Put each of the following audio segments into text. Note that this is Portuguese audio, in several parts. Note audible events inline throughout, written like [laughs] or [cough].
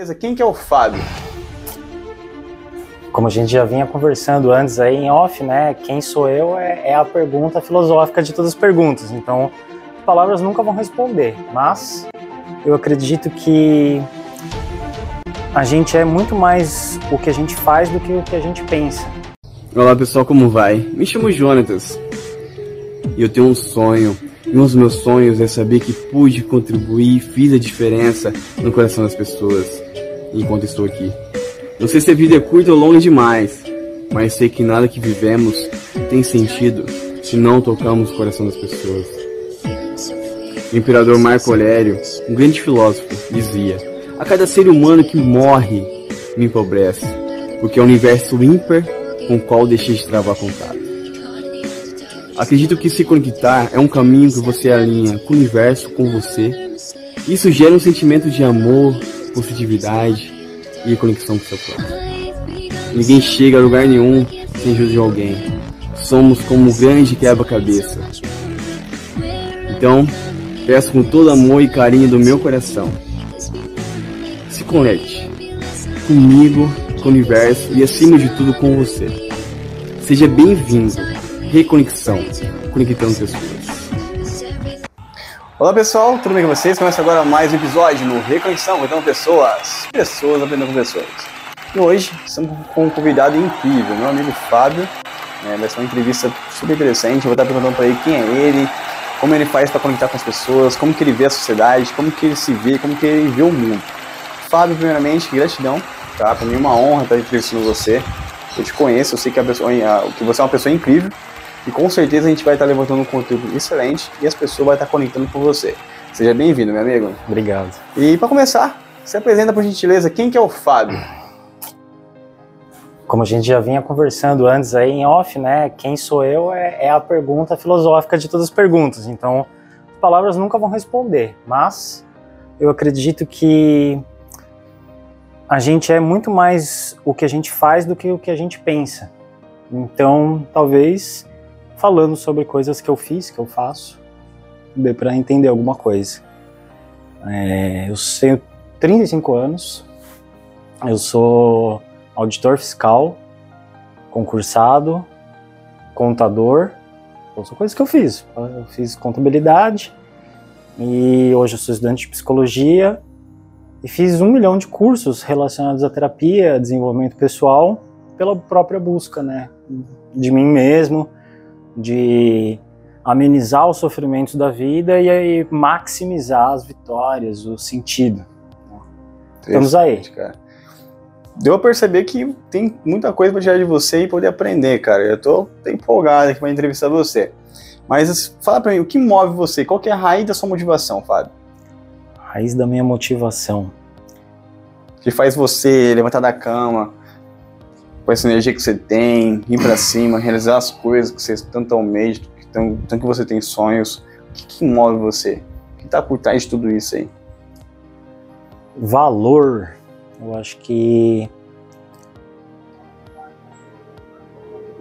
Beleza, quem que é o Fábio? Como a gente já vinha conversando antes aí em off, né? Quem sou eu é, é a pergunta filosófica de todas as perguntas. Então, palavras nunca vão responder, mas eu acredito que a gente é muito mais o que a gente faz do que o que a gente pensa. Olá pessoal, como vai? Me chamo Jonatas e eu tenho um sonho. E um dos meus sonhos é saber que pude contribuir fiz a diferença no coração das pessoas enquanto estou aqui. Não sei se a vida é curta ou longa demais, mas sei que nada que vivemos tem sentido se não tocamos o coração das pessoas. O imperador Marco Aurélio, um grande filósofo, dizia: A cada ser humano que morre me empobrece, porque é o universo ímpar com o qual deixei de travar contato. Acredito que se conectar é um caminho que você alinha com o universo, com você. Isso gera um sentimento de amor, positividade e conexão com seu próprio. Ninguém chega a lugar nenhum sem ajuda de alguém. Somos como um grande quebra-cabeça. Então, peço com todo amor e carinho do meu coração. Se conecte comigo, com o universo e acima de tudo com você. Seja bem-vindo Reconexão, conectando pessoas. Olá pessoal, tudo bem com vocês? Começa agora mais um episódio no Reconexão, conectando pessoas, pessoas aprendendo com pessoas. E hoje estamos com um convidado incrível, meu amigo Fábio. É, vai ser uma entrevista super interessante. Eu vou estar perguntando para ele quem é ele, como ele faz para conectar com as pessoas, como que ele vê a sociedade, como que ele se vê, como que ele vê o mundo. Fábio, primeiramente, gratidão, tá? Para mim é uma honra estar entrevistando você. Eu te conheço, eu sei que, pessoa, que você é uma pessoa incrível e com certeza a gente vai estar levantando um conteúdo excelente e as pessoas vão estar conectando com você. Seja bem-vindo, meu amigo. Obrigado. E para começar, se apresenta por gentileza, quem que é o Fábio? Como a gente já vinha conversando antes aí em off, né? Quem sou eu é, é a pergunta filosófica de todas as perguntas. Então, as palavras nunca vão responder, mas eu acredito que a gente é muito mais o que a gente faz do que o que a gente pensa. Então, talvez falando sobre coisas que eu fiz, que eu faço, para entender alguma coisa. É, eu tenho 35 anos, eu sou auditor fiscal, concursado, contador, então, são coisas que eu fiz. Eu fiz contabilidade e hoje eu sou estudante de psicologia e fiz um milhão de cursos relacionados à terapia, desenvolvimento pessoal, pela própria busca, né, de mim mesmo, de amenizar os sofrimentos da vida e aí maximizar as vitórias, o sentido. Estamos aí. Cara. Deu a perceber que tem muita coisa para tirar de você e poder aprender, cara. Eu tô empolgado aqui para entrevistar você. Mas fala para mim, o que move você? Qual que é a raiz da sua motivação, Fábio? A raiz da minha motivação. Que faz você levantar da cama, com essa energia que você tem, ir para cima, realizar as coisas que você tanto almeja, tanto que você tem sonhos. O que, que move você? O que está por trás de tudo isso aí? Valor. Eu acho que.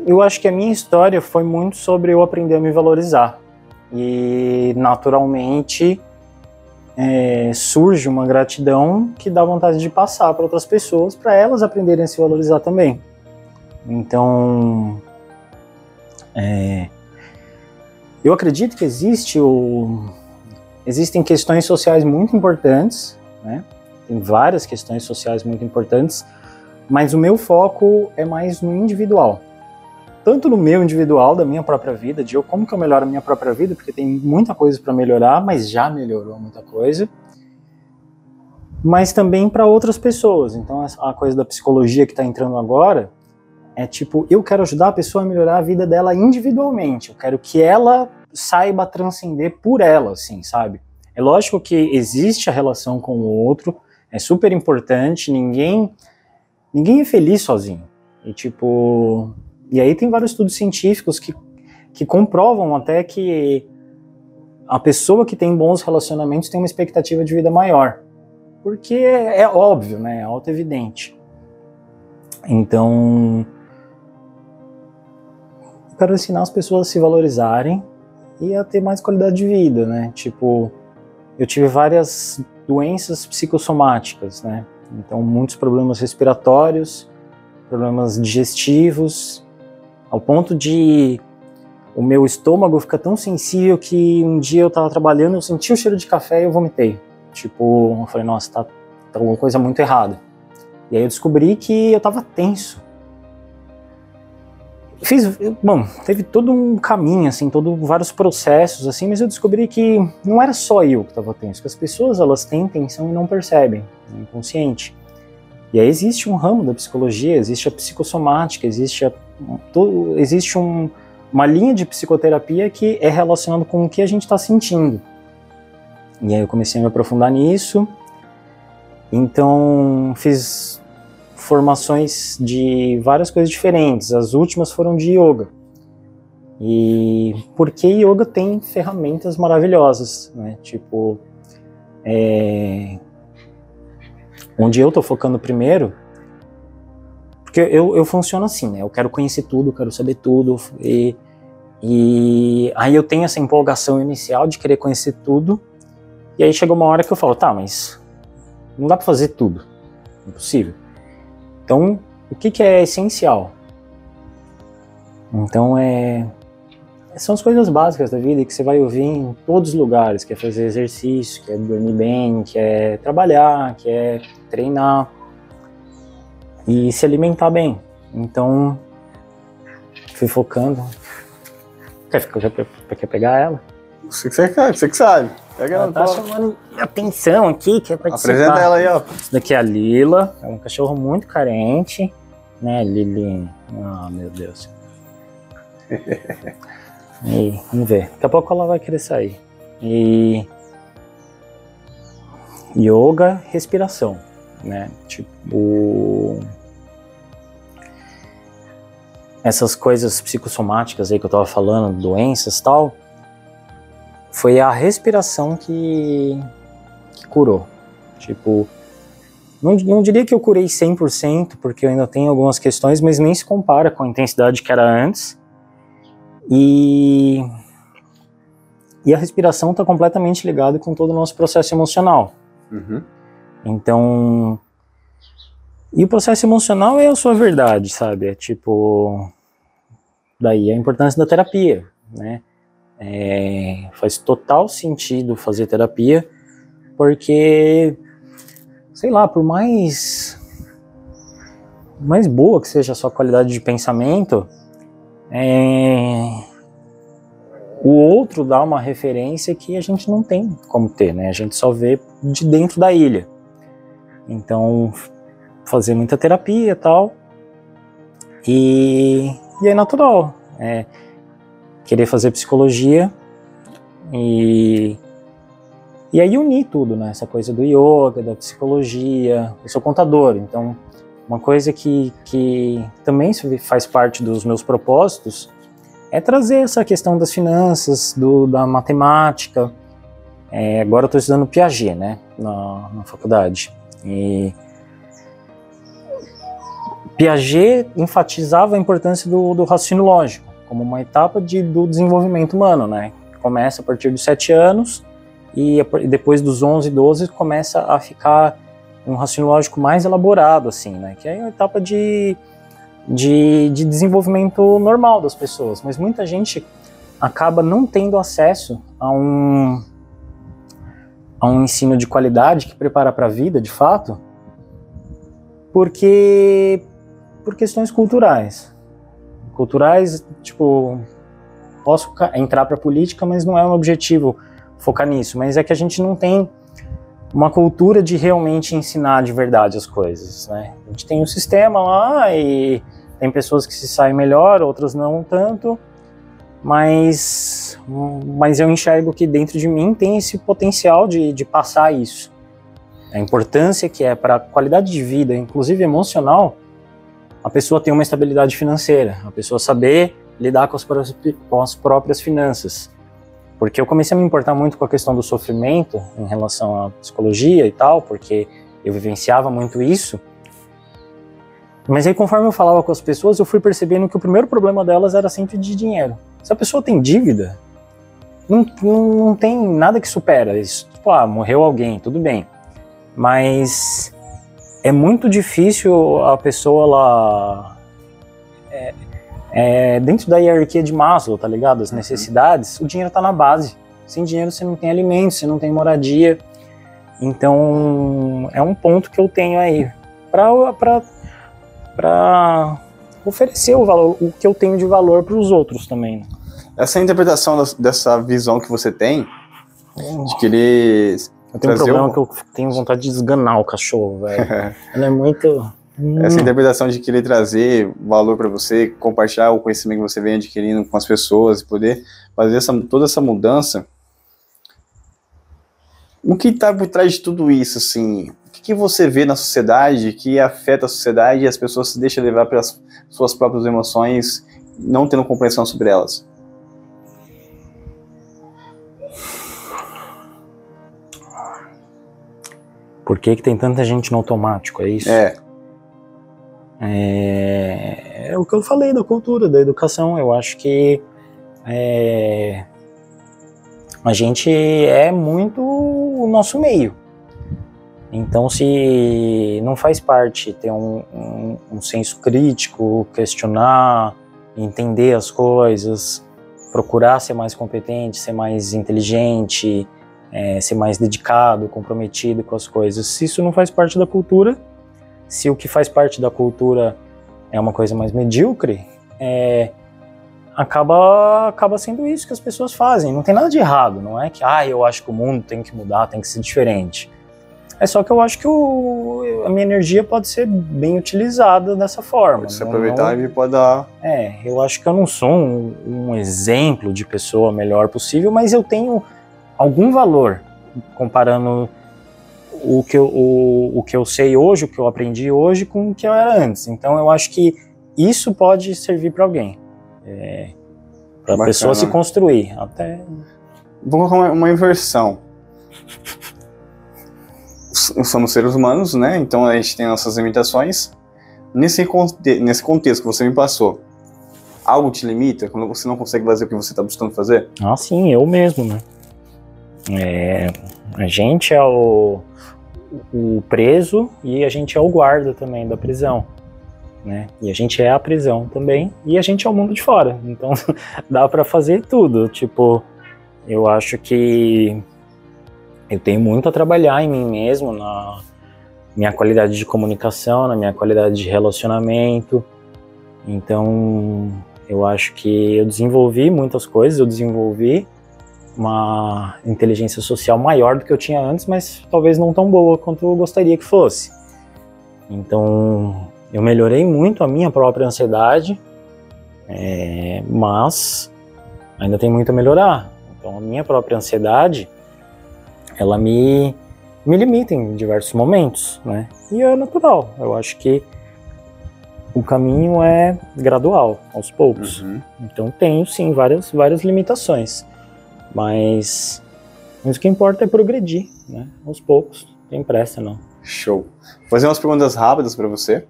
Eu acho que a minha história foi muito sobre eu aprender a me valorizar. E naturalmente é, surge uma gratidão que dá vontade de passar para outras pessoas, para elas aprenderem a se valorizar também. Então, é, eu acredito que existe o, existem questões sociais muito importantes, né? Tem várias questões sociais muito importantes, mas o meu foco é mais no individual. Tanto no meu individual, da minha própria vida, de eu como que eu melhoro a minha própria vida, porque tem muita coisa para melhorar, mas já melhorou muita coisa. Mas também para outras pessoas. Então, a coisa da psicologia que está entrando agora, é tipo, eu quero ajudar a pessoa a melhorar a vida dela individualmente. Eu quero que ela saiba transcender por ela, assim, sabe? É lógico que existe a relação com o outro, é super importante, ninguém ninguém é feliz sozinho. E tipo, e aí tem vários estudos científicos que, que comprovam até que a pessoa que tem bons relacionamentos tem uma expectativa de vida maior. Porque é, é óbvio, né? É auto-evidente. Então, quero ensinar as pessoas a se valorizarem e a ter mais qualidade de vida, né? Tipo, eu tive várias doenças psicossomáticas, né? Então, muitos problemas respiratórios, problemas digestivos, ao ponto de o meu estômago ficar tão sensível que um dia eu estava trabalhando, eu senti o cheiro de café e eu vomitei. Tipo, eu falei, nossa, tá, tá alguma coisa muito errada. E aí eu descobri que eu estava tenso. Fiz, bom, teve todo um caminho, assim, todo vários processos, assim, mas eu descobri que não era só eu que estava tenso, que as pessoas elas têm tensão e não percebem, é inconsciente. E aí existe um ramo da psicologia, existe a psicossomática, existe, a, todo, existe um, uma linha de psicoterapia que é relacionado com o que a gente está sentindo. E aí eu comecei a me aprofundar nisso. Então fiz formações de várias coisas diferentes. As últimas foram de yoga. E porque yoga tem ferramentas maravilhosas, né? Tipo, é... onde eu tô focando primeiro, porque eu, eu funciono assim, né? Eu quero conhecer tudo, quero saber tudo, e, e aí eu tenho essa empolgação inicial de querer conhecer tudo, e aí chega uma hora que eu falo, tá, mas não dá para fazer tudo, impossível. Então, o que, que é essencial? Então, é, são as coisas básicas da vida que você vai ouvir em todos os lugares, que é fazer exercício, que é dormir bem, que é trabalhar, que é treinar e se alimentar bem. Então, fui focando. Quer, quer, quer pegar ela? Você que, você, você que sabe. Ela, tá chamando atenção aqui, quer participar. Apresenta ela aí, ó. Esse daqui é a Lila, é um cachorro muito carente, né, Lili? Ah, oh, meu Deus. [laughs] e, vamos ver, daqui a pouco ela vai querer sair. E yoga, respiração, né? Tipo essas coisas psicossomáticas aí que eu tava falando, doenças tal, foi a respiração que, que curou. Tipo, não, não diria que eu curei 100%, porque eu ainda tenho algumas questões, mas nem se compara com a intensidade que era antes. E, e a respiração está completamente ligada com todo o nosso processo emocional. Uhum. Então, e o processo emocional é a sua verdade, sabe? É tipo, daí a importância da terapia, né? É, faz total sentido fazer terapia, porque, sei lá, por mais, mais boa que seja a sua qualidade de pensamento, é, o outro dá uma referência que a gente não tem como ter, né? A gente só vê de dentro da ilha. Então, fazer muita terapia e tal. E, e é natural. É, querer fazer psicologia e e aí unir tudo, né? Essa coisa do yoga, da psicologia. Eu sou contador, então uma coisa que, que também faz parte dos meus propósitos é trazer essa questão das finanças, do, da matemática. É, agora eu estou estudando Piaget, né, na, na faculdade. E Piaget enfatizava a importância do, do raciocínio lógico como uma etapa de, do desenvolvimento humano, né? Começa a partir dos 7 anos e depois dos 11, 12 começa a ficar um raciocínio lógico mais elaborado, assim, né? Que é a etapa de, de, de desenvolvimento normal das pessoas. Mas muita gente acaba não tendo acesso a um, a um ensino de qualidade que prepara para a vida, de fato, porque por questões culturais culturais, tipo, posso entrar para política, mas não é um objetivo focar nisso. Mas é que a gente não tem uma cultura de realmente ensinar de verdade as coisas, né? A gente tem um sistema lá e tem pessoas que se saem melhor, outras não tanto, mas, mas eu enxergo que dentro de mim tem esse potencial de, de passar isso. A importância que é para a qualidade de vida, inclusive emocional, a pessoa ter uma estabilidade financeira, a pessoa saber lidar com as, próprias, com as próprias finanças. Porque eu comecei a me importar muito com a questão do sofrimento em relação à psicologia e tal, porque eu vivenciava muito isso. Mas aí, conforme eu falava com as pessoas, eu fui percebendo que o primeiro problema delas era sempre de dinheiro. Se a pessoa tem dívida, não, não, não tem nada que supera isso. Tipo, ah, morreu alguém, tudo bem. Mas é muito difícil a pessoa lá é, é, dentro da hierarquia de Maslow, tá ligado? As necessidades, o dinheiro tá na base. Sem dinheiro você não tem alimento, você não tem moradia. Então é um ponto que eu tenho aí para oferecer o valor, o que eu tenho de valor para os outros também. Essa interpretação dessa visão que você tem de querer eu tenho um problema o... que eu tenho vontade de esganar o cachorro, velho. [laughs] Ela é muito. Essa interpretação de querer trazer valor para você, compartilhar o conhecimento que você vem adquirindo com as pessoas e poder fazer essa, toda essa mudança. O que está por trás de tudo isso, assim? O que, que, você vê na sociedade que afeta a sociedade e as pessoas se deixam levar pelas suas próprias emoções, não tendo compreensão sobre elas? Por que, que tem tanta gente no automático? É isso? É. É, é o que eu falei da cultura, da educação. Eu acho que é, a gente é muito o nosso meio. Então, se não faz parte ter um, um, um senso crítico, questionar, entender as coisas, procurar ser mais competente, ser mais inteligente, é, ser mais dedicado, comprometido com as coisas. Se isso não faz parte da cultura, se o que faz parte da cultura é uma coisa mais medíocre, é, acaba, acaba sendo isso que as pessoas fazem. Não tem nada de errado, não é que ah, eu acho que o mundo tem que mudar, tem que ser diferente. É só que eu acho que o, a minha energia pode ser bem utilizada dessa forma. Pode se aproveitar não, e pode dar. É, eu acho que eu não sou um, um exemplo de pessoa melhor possível, mas eu tenho algum valor comparando o que, eu, o, o que eu sei hoje, o que eu aprendi hoje com o que eu era antes. Então eu acho que isso pode servir para alguém. É, para a pessoa se construir. Até... Vou colocar uma, inversão. Somos seres humanos, né? Então a gente tem nossas limitações. Nesse, nesse contexto que você me passou, algo te limita? Quando você não consegue fazer o que você está buscando fazer? Ah, sim, eu mesmo, né? É, a gente é o, o preso e a gente é o guarda também da prisão. Né? E a gente é a prisão também e a gente é o mundo de fora. Então [laughs] dá para fazer tudo. Tipo, eu acho que eu tenho muito a trabalhar em mim mesmo, na minha qualidade de comunicação, na minha qualidade de relacionamento. Então, eu acho que eu desenvolvi muitas coisas, eu desenvolvi uma inteligência social maior do que eu tinha antes, mas talvez não tão boa quanto eu gostaria que fosse. Então, eu melhorei muito a minha própria ansiedade, é, mas ainda tem muito a melhorar. Então, a minha própria ansiedade, ela me, me limita em diversos momentos, né? E é natural. Eu acho que o caminho é gradual, aos poucos. Uhum. Então, tenho sim várias, várias limitações. Mas, mas o que importa é progredir, né? Aos poucos, tem pressa não. Show. Vou fazer umas perguntas rápidas para você,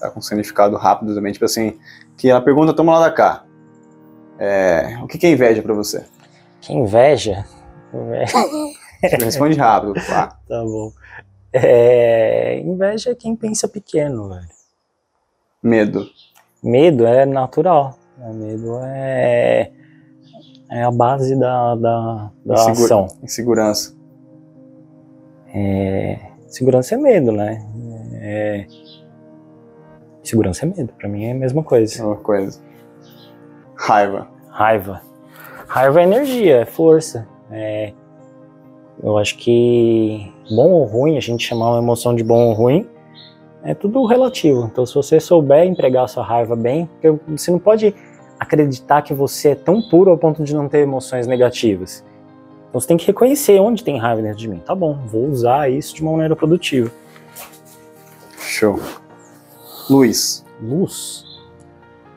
tá? Com significado rápido também, tipo assim, que a pergunta toma lá da cá. É, o que é inveja para você? Que inveja? [laughs] Responde rápido, tá? Tá bom. É, inveja é quem pensa pequeno, velho. Medo. Medo é natural. Medo é é a base da, da, da Insegura, ação. Insegurança. É, segurança é medo, né? É, segurança é medo, para mim é a mesma coisa. É uma coisa. Raiva. Raiva. Raiva é energia, é força. É, eu acho que bom ou ruim, a gente chamar uma emoção de bom ou ruim, é tudo relativo. Então, se você souber empregar a sua raiva bem, você não pode acreditar que você é tão puro ao ponto de não ter emoções negativas. Então você tem que reconhecer onde tem raiva dentro de mim. Tá bom, vou usar isso de uma maneira produtiva. Show. Luz. Luz.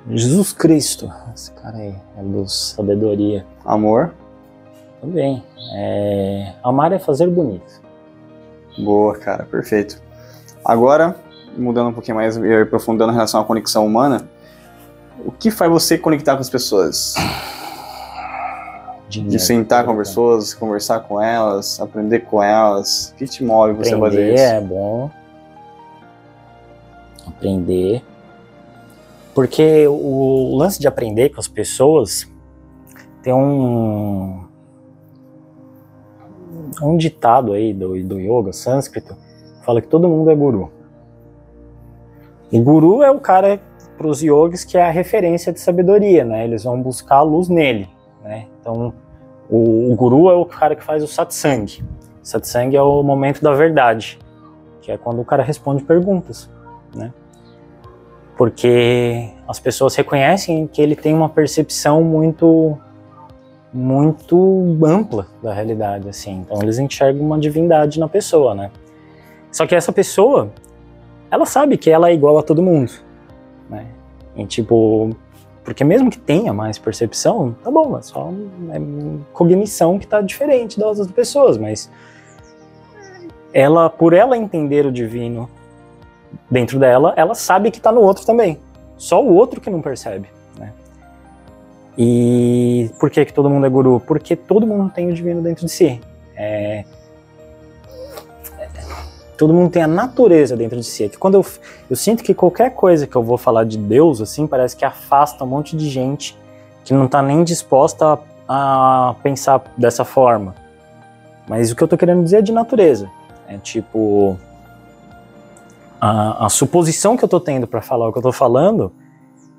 Jesus Cristo. Esse cara aí é luz, sabedoria. Amor. Também. É... Amar é fazer bonito. Boa, cara, perfeito. Agora, mudando um pouquinho mais e aprofundando em relação à conexão humana, o que faz você conectar com as pessoas? Dinheiro, de sentar com as pessoas, conversar com elas, aprender com elas. O que te move você aprender fazer isso? é bom. Aprender. Porque o lance de aprender com as pessoas tem um, um ditado aí do, do yoga sânscrito fala que todo mundo é guru. E guru é o cara para os yogis que é a referência de sabedoria, né? Eles vão buscar a luz nele, né? Então, o, o guru é o cara que faz o satsang. Satsang é o momento da verdade, que é quando o cara responde perguntas, né? Porque as pessoas reconhecem que ele tem uma percepção muito muito ampla da realidade, assim. Então eles enxergam uma divindade na pessoa, né? Só que essa pessoa, ela sabe que ela é igual a todo mundo, né? E tipo, porque mesmo que tenha mais percepção, tá bom, é só é cognição que tá diferente das outras pessoas, mas ela, por ela entender o divino dentro dela, ela sabe que tá no outro também. Só o outro que não percebe, né? E por que que todo mundo é guru? Porque todo mundo tem o divino dentro de si. É, todo mundo tem a natureza dentro de si. É que quando eu, eu sinto que qualquer coisa que eu vou falar de Deus, assim, parece que afasta um monte de gente que não está nem disposta a, a, pensar dessa forma. Mas o que eu estou querendo dizer é de natureza. É tipo. A, a suposição que eu estou tendo para falar o que eu estou falando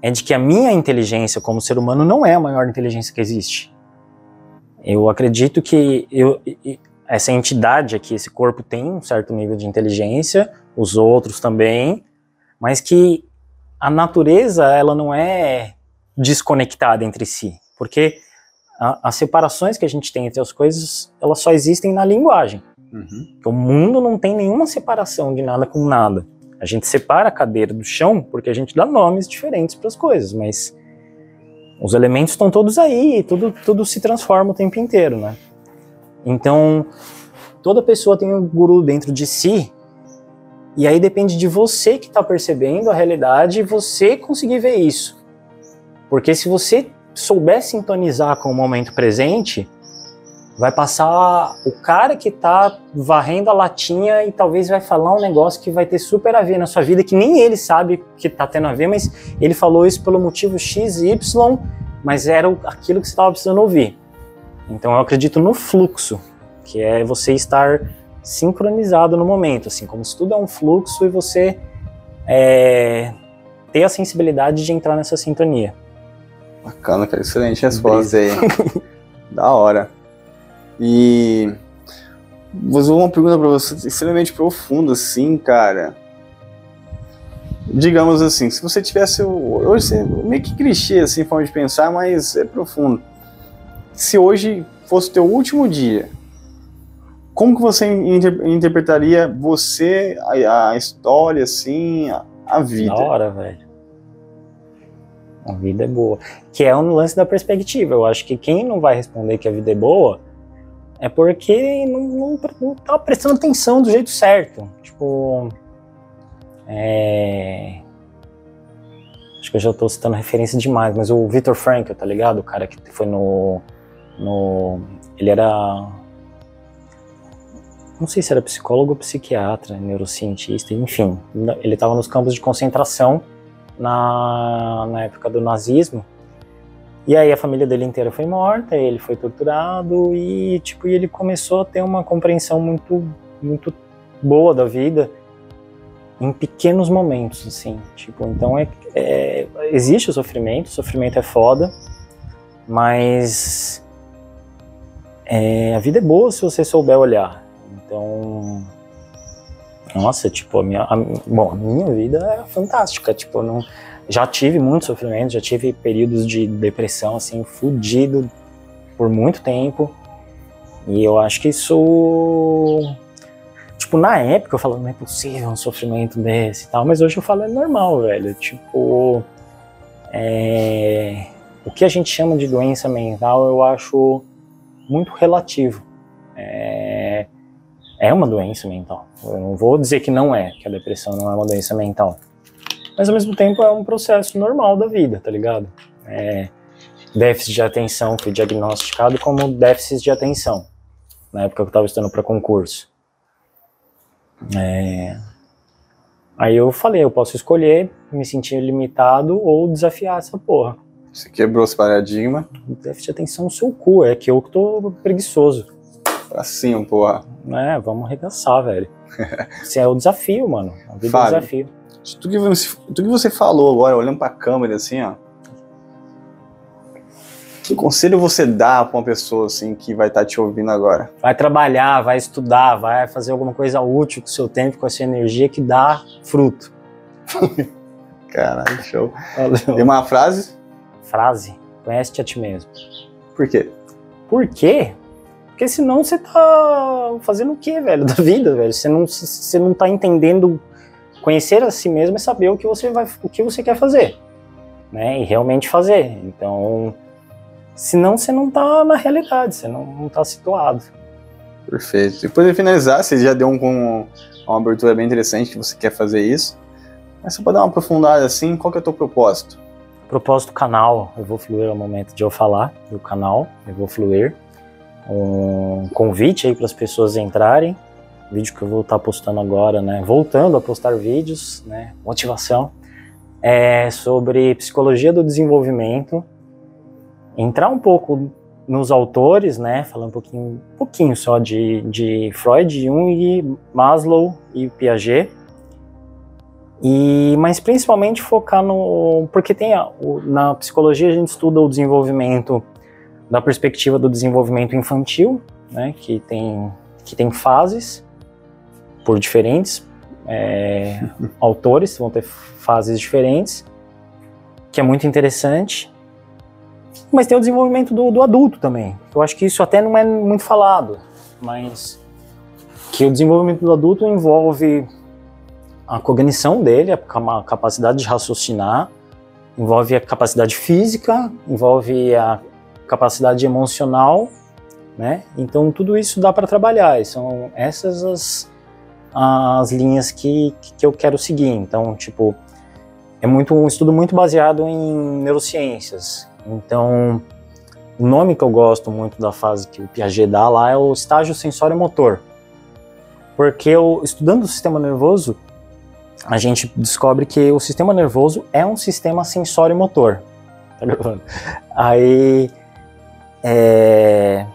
é de que a minha inteligência como ser humano não é a maior inteligência que existe. Eu acredito que eu, essa entidade aqui, esse corpo tem um certo nível de inteligência, os outros também, mas que a natureza ela não é desconectada entre si, porque a, as separações que a gente tem entre as coisas, elas só existem na linguagem. Uhum. O mundo não tem nenhuma separação de nada com nada. A gente separa a cadeira do chão porque a gente dá nomes diferentes para as coisas, mas os elementos estão todos aí, tudo, tudo se transforma o tempo inteiro, né? Então, toda pessoa tem um guru dentro de si, e aí depende de você que está percebendo a realidade e você conseguir ver isso. Porque se você souber sintonizar com o momento presente, vai passar o cara que está varrendo a latinha e talvez vai falar um negócio que vai ter super a ver na sua vida, que nem ele sabe que está tendo a ver, mas ele falou isso pelo motivo X e Y, mas era aquilo que você estava precisando ouvir. Então eu acredito no fluxo, que é você estar sincronizado no momento, assim, como se tudo é um fluxo e você é, ter a sensibilidade de entrar nessa sintonia. Bacana, cara, excelente resposta aí. [laughs] da hora. E vou fazer uma pergunta para você extremamente profunda, assim, cara. Digamos assim, se você tivesse. Hoje, meio que clichê, assim, forma de pensar, mas é profundo se hoje fosse o teu último dia, como que você inter interpretaria você, a, a, história, assim, a, a vida? Da hora, velho. A vida é boa. Que é um lance da perspectiva. Eu acho que quem não vai responder que a vida é boa é porque não, não, não tá prestando atenção do jeito certo. Tipo. É acho que eu já estou citando referência demais, mas o Victor Frankl, tá ligado? O cara que foi no no ele era não sei se era psicólogo ou psiquiatra, neurocientista, enfim, ele estava nos campos de concentração na, na época do nazismo. E aí a família dele inteira foi morta, ele foi torturado e tipo ele começou a ter uma compreensão muito muito boa da vida em pequenos momentos, assim, tipo, então é, é existe o sofrimento, o sofrimento é foda, mas é, a vida é boa se você souber olhar. Então, nossa, tipo, a minha, a, bom, a minha vida é fantástica. Tipo, não, já tive muito sofrimento, já tive períodos de depressão, assim, fudido por muito tempo. E eu acho que isso. Tipo, na época eu falava, não é possível um sofrimento desse e tal, mas hoje eu falo, é normal, velho. Tipo. É, o que a gente chama de doença mental, eu acho muito relativo. É, é uma doença mental. Eu não vou dizer que não é, que a depressão não é uma doença mental. Mas ao mesmo tempo é um processo normal da vida, tá ligado? É, déficit de atenção foi diagnosticado como déficit de atenção, na época que eu estava estudando para concurso. É, Aí eu falei, eu posso escolher me sentir limitado ou desafiar essa porra. Você quebrou esse paradigma. Déficit de atenção no seu cu, é que eu que tô preguiçoso. Pra cima, porra. É, vamos arregaçar, velho. [laughs] Esse é o desafio, mano. A vida é um Fábio. desafio. Tudo que, você, tudo que você falou agora, olhando pra câmera assim, ó. Que conselho você dá pra uma pessoa assim que vai estar te ouvindo agora? Vai trabalhar, vai estudar, vai fazer alguma coisa útil com o seu tempo, com a sua energia que dá fruto. [laughs] Caralho, show. Tem Valeu. uma frase? Frase: conhece-te a ti mesmo. Por quê? Por quê? Porque senão você tá fazendo o quê, velho, da vida, velho? Você não, você não tá entendendo. Conhecer a si mesmo é saber o que você vai, o que você quer fazer, né? E realmente fazer. Então, senão você não tá na realidade, você não, não tá situado. Perfeito. Depois de finalizar, você já deu um, com uma abertura bem interessante que você quer fazer isso. Mas só pra dar uma aprofundada assim, qual que é o teu propósito? Propósito canal, eu vou fluir é o momento de eu falar do canal, eu vou fluir. Um convite aí para as pessoas entrarem. Vídeo que eu vou estar postando agora, né? Voltando a postar vídeos, né? Motivação. É sobre psicologia do desenvolvimento. Entrar um pouco nos autores, né? Falar um pouquinho, um pouquinho só de, de Freud, Jung, Maslow e Piaget. E, mas principalmente focar no. Porque tem a- o- na psicologia a gente estuda o desenvolvimento da perspectiva do desenvolvimento infantil, né, que, tem, que tem fases por diferentes é, [laughs] autores, vão ter fases diferentes, que é muito interessante. Mas tem o desenvolvimento do, do adulto também. Eu acho que isso até não é muito falado, mas que o desenvolvimento do adulto envolve a cognição dele, a capacidade de raciocinar, envolve a capacidade física, envolve a capacidade emocional, né? Então tudo isso dá para trabalhar. E são essas as, as linhas que, que eu quero seguir. Então, tipo, é muito um estudo muito baseado em neurociências. Então, o nome que eu gosto muito da fase que o Piaget dá lá é o estágio sensório-motor. Porque eu, estudando o sistema nervoso, a gente descobre que o sistema nervoso é um sistema sensório-motor. Tá gravando? Aí, é,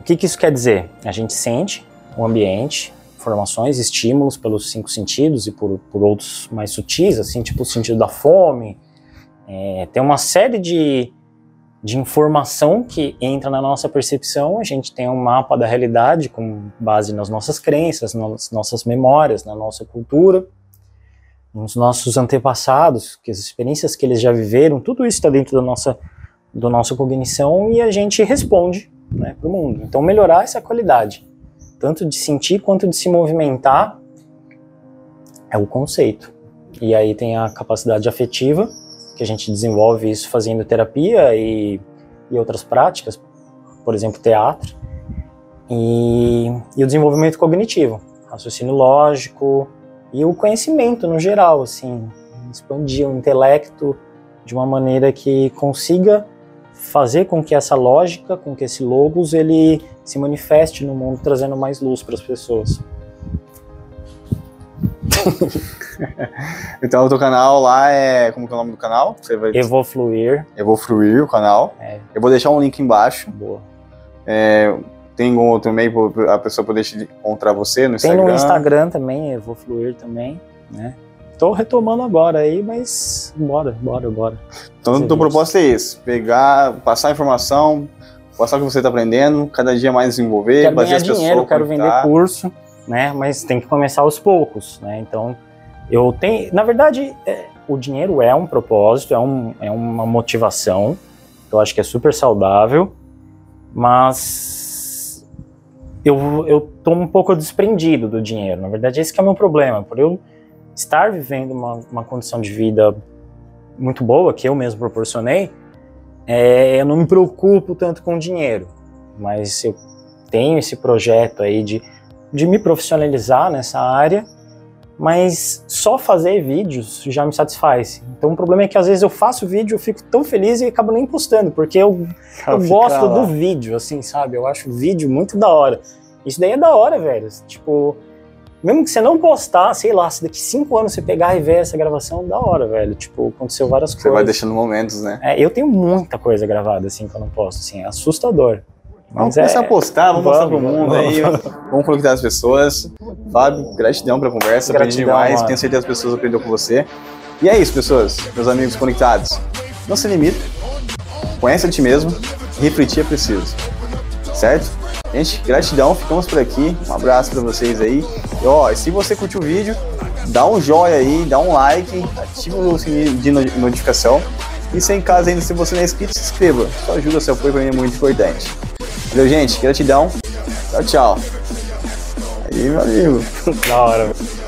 o que, que isso quer dizer? A gente sente o ambiente, informações, estímulos pelos cinco sentidos e por, por outros mais sutis, assim, tipo o sentido da fome. É, tem uma série de, de informação que entra na nossa percepção. A gente tem um mapa da realidade com base nas nossas crenças, nas nossas memórias, na nossa cultura nos nossos antepassados, que as experiências que eles já viveram, tudo isso está dentro da nossa, da nossa cognição e a gente responde né, para o mundo. Então, melhorar essa qualidade, tanto de sentir quanto de se movimentar, é o conceito. E aí tem a capacidade afetiva, que a gente desenvolve isso fazendo terapia e, e outras práticas, por exemplo, teatro, e, e o desenvolvimento cognitivo, raciocínio lógico, e o conhecimento no geral, assim, expandir o intelecto de uma maneira que consiga fazer com que essa lógica, com que esse logos, ele se manifeste no mundo, trazendo mais luz para as pessoas. [laughs] Então o teu canal lá é. Como que é o nome do canal? Você vai. Eu vou fluir. Eu vou fruir o canal. É. Eu vou deixar um link embaixo. Boa. É, tem um outro meio para a pessoa poder te encontrar você no Tem Instagram. no Instagram também, eu vou fluir também, né? Tô retomando agora aí, mas bora, bora, bora. Então, Serviço. propósito é esse: pegar, passar a informação, passar o que você está aprendendo, cada dia mais desenvolver, quero fazer as pessoas. dinheiro, quero conectar. vender curso, né? Mas tem que começar aos poucos, né? Então, eu tenho, na verdade, é, o dinheiro é um propósito, é, um, é uma motivação. Eu acho que é super saudável, mas eu eu tô um pouco desprendido do dinheiro. Na verdade, esse é o meu problema. Por eu estar vivendo uma, uma condição de vida muito boa que eu mesmo proporcionei, é, eu não me preocupo tanto com dinheiro, mas eu tenho esse projeto aí de, de me profissionalizar nessa área, mas só fazer vídeos já me satisfaz. Então o problema é que às vezes eu faço vídeo, eu fico tão feliz e acabo nem postando, porque eu, eu gosto lá. do vídeo, assim, sabe? Eu acho o vídeo muito da hora. Isso daí é da hora, velho. Tipo, mesmo que você não postar, sei lá, se daqui cinco anos você pegar e ver essa gravação, da hora, velho. Tipo, aconteceu várias Você coisas. vai deixando momentos, né? É, eu tenho muita coisa gravada, assim, que eu não posto, assim, é assustador. Vamos é- começar a postar, vamos, mostrar pro Vamos, mundo vamos. aí. Vamos conectar as pessoas. Fábio, gratidão pela conversa, aprendi demais. mano. Tenho certeza que as pessoas aprenderam com você. E é isso, pessoas, meus amigos conectados. Não se limita, conhece a ti mesmo, refletir é preciso. Certo? Gente, gratidão, ficamos por aqui. Um abraço pra vocês aí. E ó, se você curtiu o vídeo, dá um joinha aí, dá um like, ativa o sininho de no- notificação. E se em casa ainda, se você não é inscrito, se inscreva. Sua ajuda, seu apoio pra mim é muito importante. Valeu, gente. Gratidão. Tchau, tchau. Aí, meu amigo. Da hora, velho.